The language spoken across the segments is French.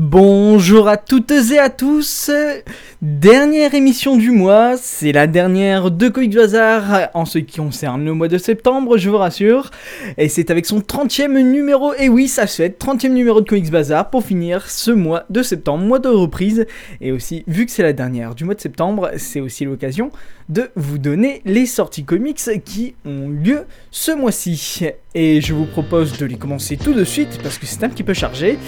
Bonjour à toutes et à tous. Dernière émission du mois, c'est la dernière de Comics Bazar en ce qui concerne le mois de septembre, je vous rassure. Et c'est avec son 30e numéro, et oui, ça se fait, 30e numéro de Comics Bazar pour finir ce mois de septembre, mois de reprise. Et aussi, vu que c'est la dernière du mois de septembre, c'est aussi l'occasion de vous donner les sorties comics qui ont lieu ce mois-ci. Et je vous propose de les commencer tout de suite parce que c'est un petit peu chargé.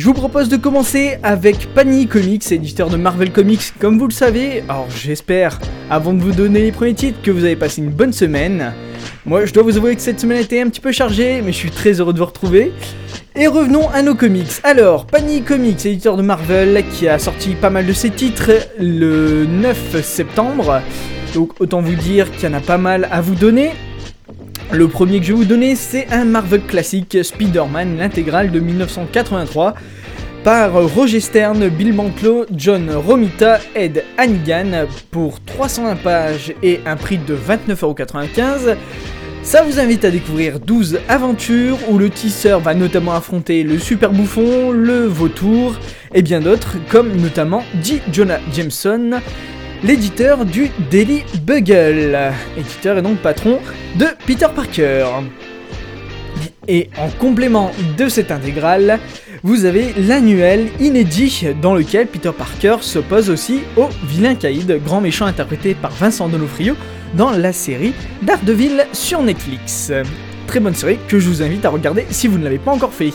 Je vous propose de commencer avec Panini Comics, éditeur de Marvel Comics, comme vous le savez. Alors j'espère, avant de vous donner les premiers titres, que vous avez passé une bonne semaine. Moi, je dois vous avouer que cette semaine a été un petit peu chargée, mais je suis très heureux de vous retrouver. Et revenons à nos comics. Alors, Panini Comics, éditeur de Marvel, qui a sorti pas mal de ses titres le 9 septembre. Donc autant vous dire qu'il y en a pas mal à vous donner. Le premier que je vais vous donner, c'est un Marvel classique, Spider-Man, l'intégrale de 1983, par Roger Stern, Bill Mantlo, John Romita, Ed Hannigan, pour 301 pages et un prix de 29,95€. Ça vous invite à découvrir 12 aventures où le tisseur va notamment affronter le super bouffon, le vautour et bien d'autres, comme notamment J. Jonah Jameson, l'éditeur du Daily Bugle, éditeur et donc patron de Peter Parker. Et en complément de cette intégrale, vous avez l'annuel inédit dans lequel Peter Parker s'oppose aussi au vilain Caïd, grand méchant interprété par Vincent Donofrio dans la série Daredevil sur Netflix. Très bonne série que je vous invite à regarder si vous ne l'avez pas encore fait.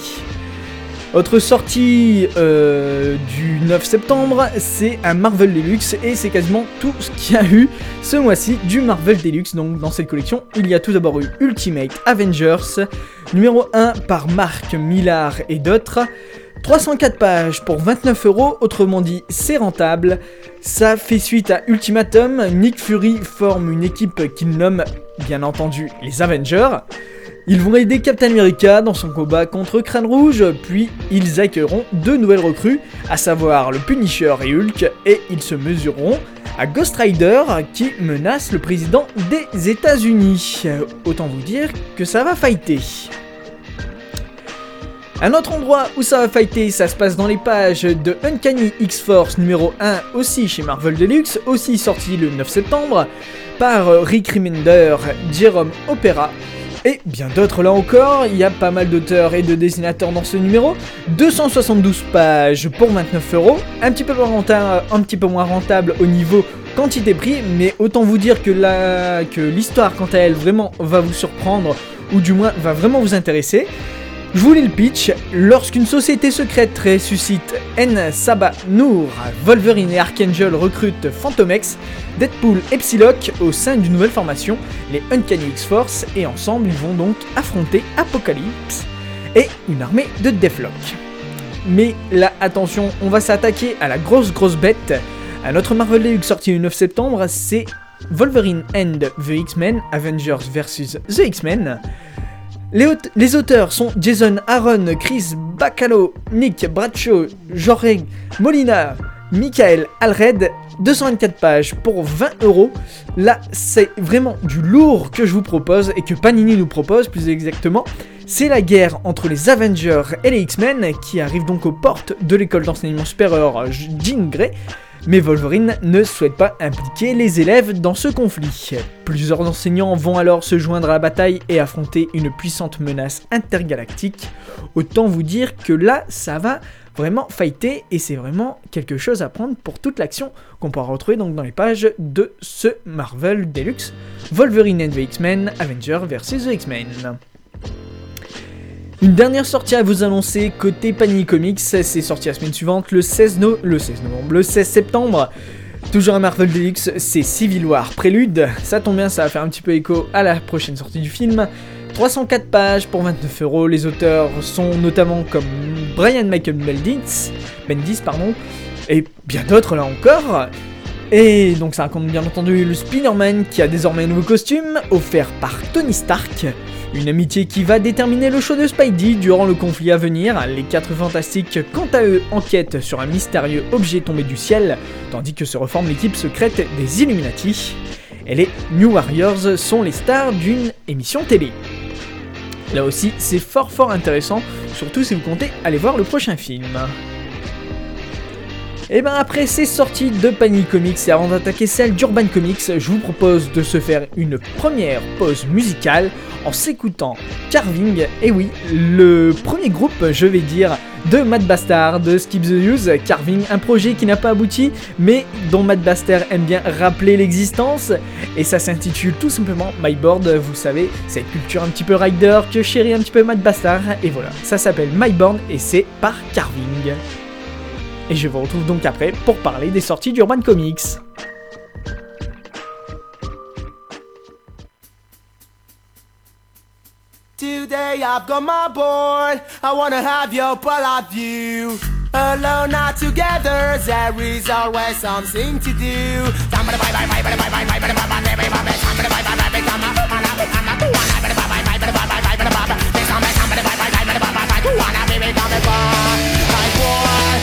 Autre sortie euh, du 9 septembre, c'est un Marvel Deluxe et c'est quasiment tout ce qu'il y a eu ce mois-ci du Marvel Deluxe. Donc dans cette collection, il y a tout d'abord eu Ultimate Avengers, numéro 1 par Marc Millar et d'autres. 304 pages pour 29 euros, autrement dit c'est rentable. Ça fait suite à Ultimatum, Nick Fury forme une équipe qu'il nomme bien entendu les Avengers. Ils vont aider Captain America dans son combat contre Crâne Rouge, puis ils accueilleront deux nouvelles recrues, à savoir le Punisher et Hulk, et ils se mesureront à Ghost Rider qui menace le président des États-Unis. Autant vous dire que ça va fighter. Un autre endroit où ça va fighter, ça se passe dans les pages de Uncanny X-Force numéro 1, aussi chez Marvel Deluxe, aussi sorti le 9 septembre, par Rick Remender, Jerome Opera, et bien d'autres là encore, il y a pas mal d'auteurs et de dessinateurs dans ce numéro. 272 pages pour 29 euros, un petit peu moins rentable, au niveau quantité-prix, mais autant vous dire que l'histoire quant à elle vraiment va vous surprendre, ou du moins va vraiment vous intéresser. Je vous lis le pitch. Lorsqu'une société secrète ressuscite N. Saba Noor, Wolverine et Archangel recrutent Phantomex, Deadpool et Psylocke au sein d'une nouvelle formation, les Uncanny X-Force, et ensemble ils vont donc affronter Apocalypse et une armée de Deathlock. Mais là, attention, on va s'attaquer à la grosse grosse bête. Un autre Marvel Deluxe sorti le 9 septembre, c'est Wolverine and the X-Men, Avengers vs The X-Men. Les, aute- les auteurs sont Jason Aaron, Chris Bacalo, Nick Bradshaw, Jorge Molina, Michael Alred, 224 pages pour 20 euros. Là, c'est vraiment du lourd que je vous propose et que Panini nous propose plus exactement. C'est la guerre entre les Avengers et les X-Men qui arrive donc aux portes de l'école d'enseignement supérieur Jean Grey. Mais Wolverine ne souhaite pas impliquer les élèves dans ce conflit. Plusieurs enseignants vont alors se joindre à la bataille et affronter une puissante menace intergalactique. Autant vous dire que là, ça va vraiment fighter et c'est vraiment quelque chose à prendre pour toute l'action qu'on pourra retrouver donc dans les pages de ce Marvel Deluxe Wolverine and the X-Men Avengers vs the X-Men. Une dernière sortie à vous annoncer côté Panini Comics, c'est sorti la semaine suivante, le 16, no- le 16 novembre, le 16 septembre. Toujours un Marvel Deluxe, c'est Civil War Prélude. Ça tombe bien, ça va faire un petit peu écho à la prochaine sortie du film. 304 pages pour 29 euros. Les auteurs sont notamment comme Brian Michael Bendis pardon, et bien d'autres là encore. Et donc ça raconte bien entendu le Spider-Man qui a désormais un nouveau costume offert par Tony Stark. Une amitié qui va déterminer le choix de Spidey durant le conflit à venir. Les quatre fantastiques, quant à eux, enquêtent sur un mystérieux objet tombé du ciel, tandis que se reforme l'équipe secrète des Illuminati. Et les New Warriors sont les stars d'une émission télé. Là aussi, c'est fort fort intéressant, surtout si vous comptez aller voir le prochain film. Et ben après ces sorties de Panic Comics et avant d'attaquer celle d'Urban Comics, je vous propose de se faire une première pause musicale en s'écoutant Carving, et oui, le premier groupe, je vais dire, de Matt Bastard, de Skip the Use, Carving, un projet qui n'a pas abouti, mais dont Matt Bastard aime bien rappeler l'existence, et ça s'intitule tout simplement My Board, vous savez, cette culture un petit peu rider que chérit un petit peu Matt Bastard, et voilà, ça s'appelle My Board et c'est par Carving. Et je vous retrouve donc après pour parler des sorties d'Urban Comics. Today I've got my board. I wanna have your point of view. Alone, not together, there is always something to do.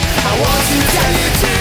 I want to tell you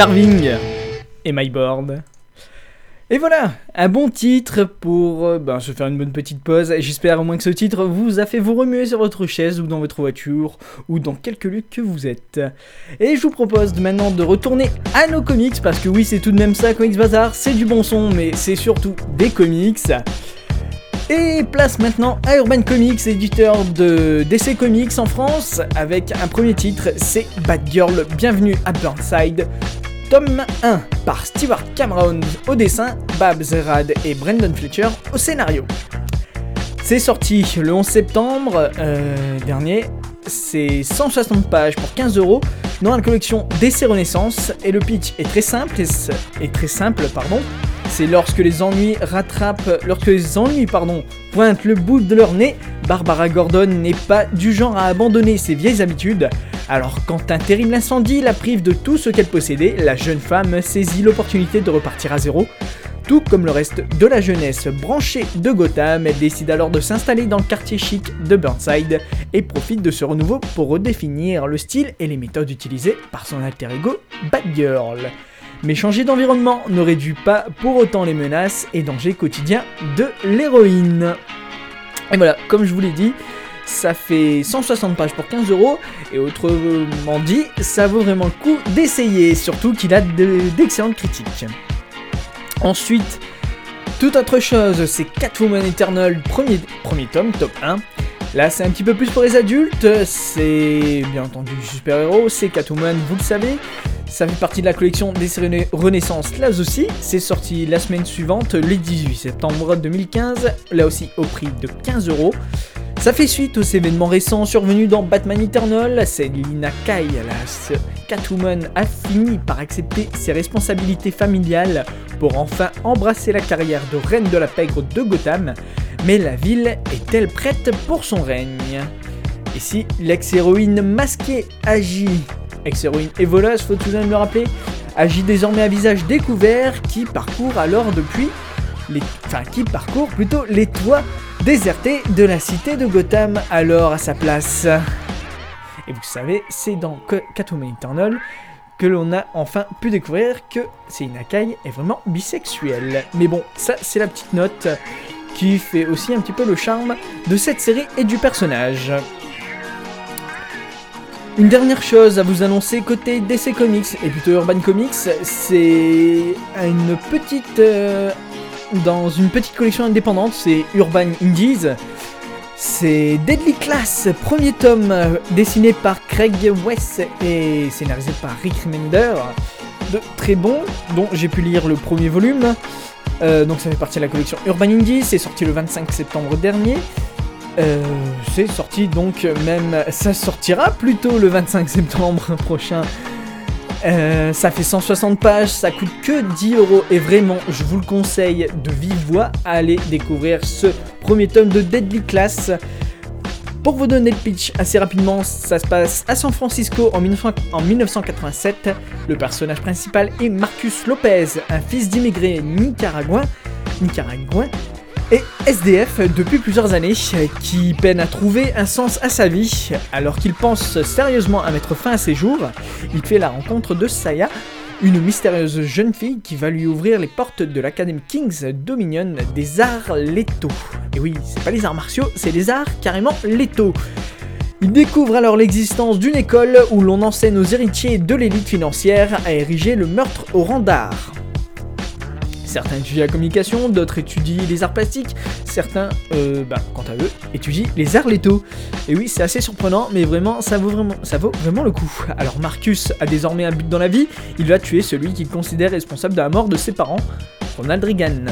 Carving et My Board. Et voilà, un bon titre pour euh, ben, se faire une bonne petite pause. J'espère au moins que ce titre vous a fait vous remuer sur votre chaise ou dans votre voiture ou dans quelque lieu que vous êtes. Et je vous propose maintenant de retourner à nos comics parce que oui, c'est tout de même ça, Comics Bazar, c'est du bon son, mais c'est surtout des comics. Et place maintenant à Urban Comics, éditeur de DC Comics en France, avec un premier titre, c'est Bad Girl, bienvenue à Burnside. Tome 1 par Stewart Cameron au dessin, Babs Rad et Brendan Fletcher au scénario. C'est sorti le 11 septembre euh, dernier. C'est 160 pages pour 15 euros dans la collection DC Renaissance et le pitch est très simple très simple pardon. C'est lorsque les ennuis rattrapent, lorsque les ennuis pardon pointent le bout de leur nez, Barbara Gordon n'est pas du genre à abandonner ses vieilles habitudes. Alors quand un terrible incendie la prive de tout ce qu'elle possédait, la jeune femme saisit l'opportunité de repartir à zéro. Tout comme le reste de la jeunesse branchée de Gotham, elle décide alors de s'installer dans le quartier chic de Burnside et profite de ce renouveau pour redéfinir le style et les méthodes utilisées par son alter ego Batgirl. Mais changer d'environnement ne réduit pas pour autant les menaces et dangers quotidiens de l'héroïne. Et voilà, comme je vous l'ai dit, ça fait 160 pages pour 15 euros, et autrement dit, ça vaut vraiment le coup d'essayer, surtout qu'il a de- d'excellentes critiques. Ensuite, toute autre chose, c'est Catwoman Eternal, premier, premier tome, top 1. Là, c'est un petit peu plus pour les adultes, c'est bien entendu du super-héros, c'est Catwoman, vous le savez. Ça fait partie de la collection des séries Renaissance, là aussi. C'est sorti la semaine suivante, le 18 septembre 2015, là aussi au prix de 15 euros. Ça fait suite aux événements récents survenus dans Batman Eternal. C'est Lina Kai, la Catwoman, a fini par accepter ses responsabilités familiales pour enfin embrasser la carrière de reine de la pègre de Gotham. Mais la ville est-elle prête pour son règne? Et si l'ex-héroïne masquée agit, ex-héroïne et voleuse, faut tout de même le rappeler, agit désormais à visage découvert qui parcourt alors depuis les, enfin qui parcourt plutôt les toits désertés de la cité de Gotham alors à sa place. Et vous savez, c'est dans Ca- Catwoman Eternal que l'on a enfin pu découvrir que Selina Kai est vraiment bisexuelle. Mais bon, ça c'est la petite note qui fait aussi un petit peu le charme de cette série et du personnage. Une dernière chose à vous annoncer côté DC Comics et plutôt Urban Comics, c'est une petite euh, dans une petite collection indépendante, c'est Urban Indies. C'est Deadly Class, premier tome dessiné par Craig West et scénarisé par Rick Remender. De très bon, dont j'ai pu lire le premier volume. Euh, donc ça fait partie de la collection Urban Indies, c'est sorti le 25 septembre dernier. Euh, c'est sorti donc même, ça sortira plutôt le 25 septembre prochain. Euh, ça fait 160 pages, ça coûte que 10 euros et vraiment, je vous le conseille de vive voix, allez découvrir ce premier tome de Deadly Class. Pour vous donner le pitch assez rapidement, ça se passe à San Francisco en, 1900 en 1987. Le personnage principal est Marcus Lopez, un fils d'immigrés nicaraguain et SDF depuis plusieurs années, qui peine à trouver un sens à sa vie. Alors qu'il pense sérieusement à mettre fin à ses jours, il fait la rencontre de Saya, une mystérieuse jeune fille qui va lui ouvrir les portes de l'Académie King's Dominion des arts létaux. Et oui, c'est pas les arts martiaux, c'est les arts carrément létaux. Il découvre alors l'existence d'une école où l'on enseigne aux héritiers de l'élite financière à ériger le meurtre au rang d'art. Certains étudient la communication, d'autres étudient les arts plastiques, certains, euh, bah, quant à eux, étudient les arts létaux. Et oui, c'est assez surprenant, mais vraiment, ça vaut vraiment, le coup. Alors Marcus a désormais un but dans la vie, il va tuer celui qu'il considère responsable de la mort de ses parents, Ronald Reagan.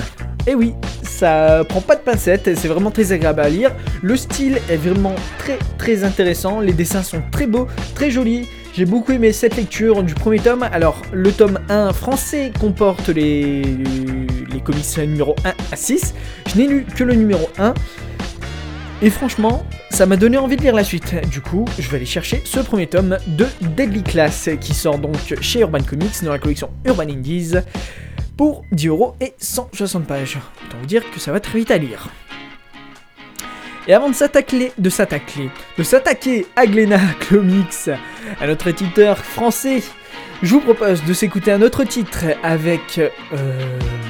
Et oui, ça prend pas de pincettes, c'est vraiment très agréable à lire. Le style est vraiment très très intéressant, les dessins sont très beaux, très jolis. J'ai beaucoup aimé cette lecture du premier tome. Alors, le tome 1 français comporte les, les comics numéro 1 à 6. Je n'ai lu que le numéro 1. Et franchement, ça m'a donné envie de lire la suite. Du coup, je vais aller chercher ce premier tome de Deadly Class qui sort donc chez Urban Comics dans la collection Urban Indies pour 10 euros et 160 pages. Autant vous dire que ça va très vite à lire. Et avant de s'attaquer, de s'attaquer, de s'attaquer à Glena Comics, à notre éditeur français, je vous propose de s'écouter un autre titre avec euh,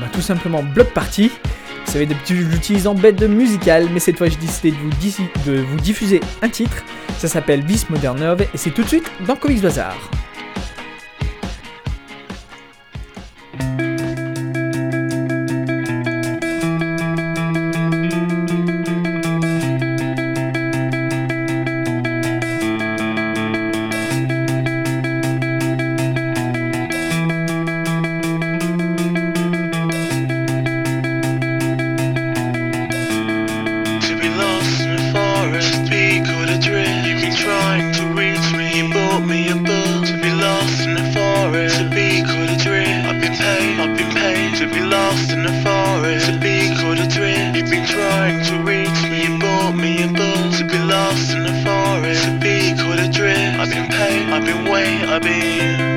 bah, tout simplement Block Party. Vous savez, j'utilise en bête de musicale, mais cette fois j'ai décidé de vous, diffuser un titre. Ça s'appelle Bis Modernov et c'est tout de suite dans Comics Bazar. be.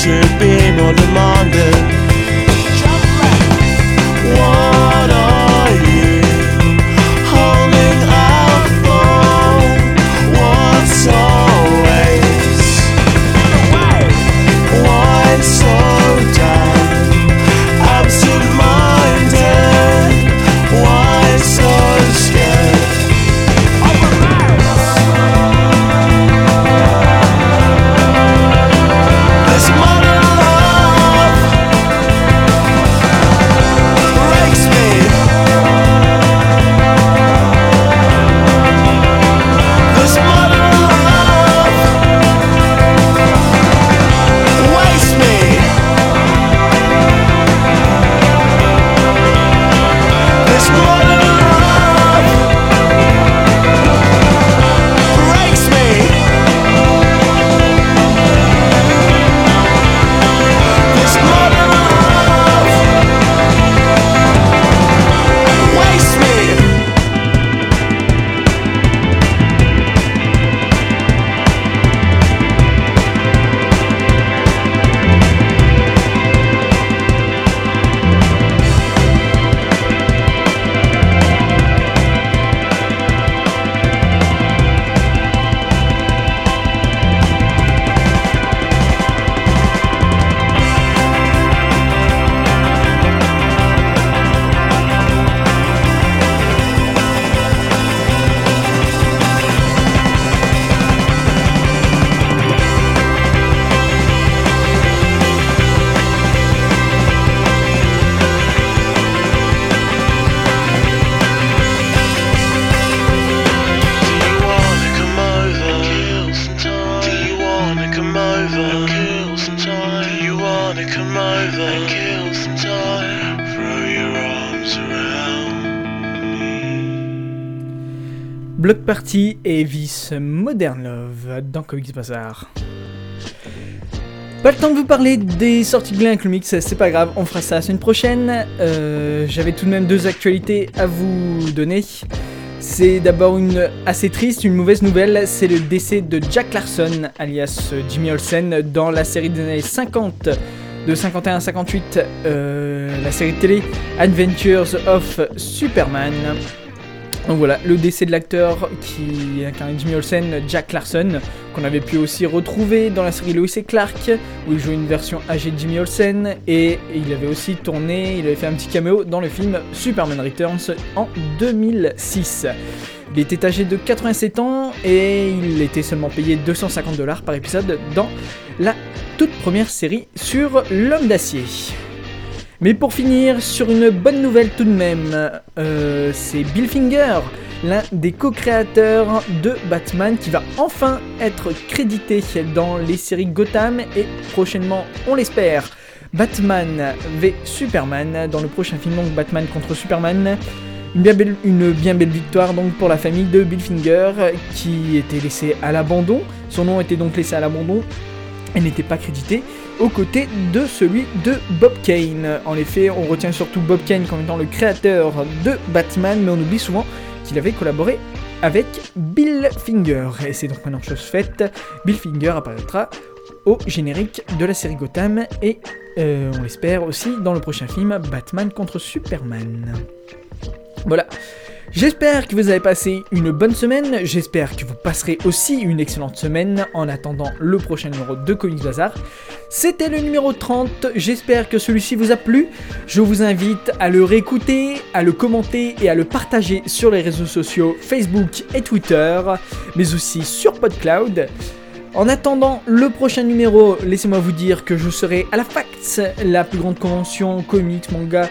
should be more than mine. Et vice Modern Love dans Comics Bazar. Pas le temps de vous parler des sorties de comics, c'est pas grave, on fera ça la semaine prochaine. Euh, j'avais tout de même deux actualités à vous donner. C'est d'abord une assez triste, une mauvaise nouvelle, c'est le décès de Jack Larson, alias Jimmy Olsen, dans la série des années 50 de 51 à 58, euh, la série télé Adventures of Superman. Donc voilà, le décès de l'acteur qui incarnait Jimmy Olsen, Jack Larson, qu'on avait pu aussi retrouver dans la série Lois et Clark, où il jouait une version âgée de Jimmy Olsen, et il avait aussi tourné, il avait fait un petit caméo dans le film Superman Returns en 2006. Il était âgé de 87 ans et il était seulement payé 250 dollars par épisode dans la toute première série sur l'homme d'acier. Mais pour finir, sur une bonne nouvelle tout de même, euh, c'est Bill Finger, l'un des co-créateurs de Batman, qui va enfin être crédité dans les séries Gotham et prochainement, on l'espère, Batman v Superman, dans le prochain film donc Batman contre Superman. Une bien, belle, victoire donc pour la famille de Bill Finger qui était laissée à l'abandon. Son nom était donc laissé à l'abandon et n'était pas crédité aux côtés de celui de Bob Kane. En effet, on retient surtout Bob Kane comme étant le créateur de Batman, mais on oublie souvent qu'il avait collaboré avec Bill Finger. Et c'est donc maintenant chose faite, Bill Finger apparaîtra au générique de la série Gotham et euh, on l'espère aussi dans le prochain film Batman contre Superman. Voilà. J'espère que vous avez passé une bonne semaine, j'espère que vous passerez aussi une excellente semaine en attendant le prochain numéro de Comics Bazar. C'était le numéro 30, j'espère que celui-ci vous a plu. Je vous invite à le réécouter, à le commenter et à le partager sur les réseaux sociaux Facebook et Twitter, mais aussi sur PodCloud. En attendant le prochain numéro, laissez-moi vous dire que je serai à la FACTS, la plus grande convention comics, manga,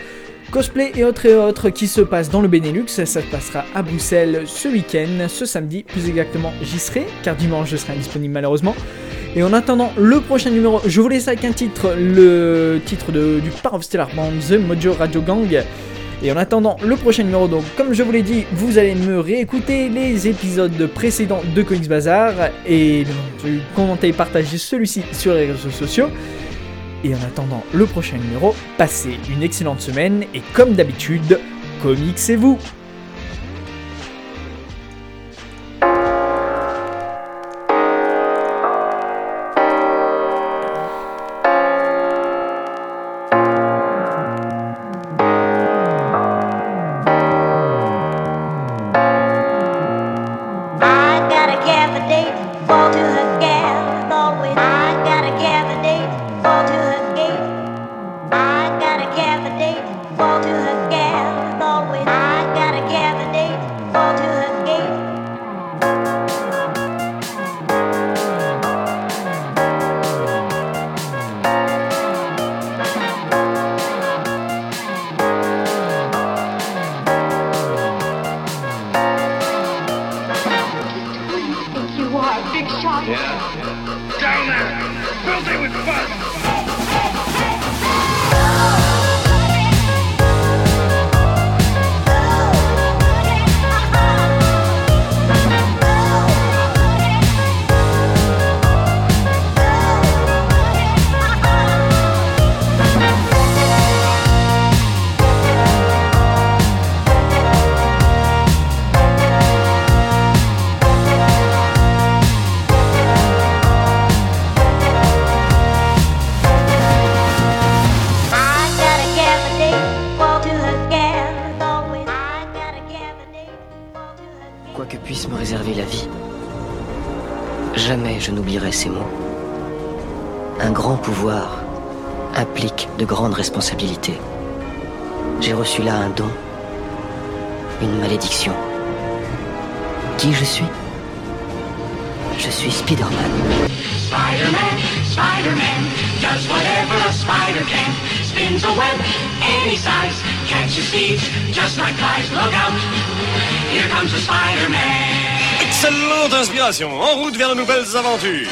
cosplay et autres et autres qui se passe dans le Benelux. Ça se passera à Bruxelles ce week-end, ce samedi, plus exactement j'y serai, car dimanche je serai indisponible malheureusement. Et en attendant le prochain numéro, je vous laisse avec un titre, le titre de, du Par of Stellar Band, The Mojo Radio Gang. Et en attendant le prochain numéro, donc comme je vous l'ai dit, vous allez me réécouter les épisodes précédents de Comics Bazar et commenter et partager celui-ci sur les réseaux sociaux. Et en attendant le prochain numéro, passez une excellente semaine et comme d'habitude, comics c'est vous jamais je n'oublierai ces mots. Un grand pouvoir implique de grandes responsabilités. J'ai reçu là un don, une malédiction. Qui je suis? Je suis Spider-Man. Spider-Man, Spider-Man, does whatever a spider can. Spins a web any size, catches thieves just like flies. Look out, here comes the Spider-Man. Excellente inspiration, en route vers de nouvelles aventures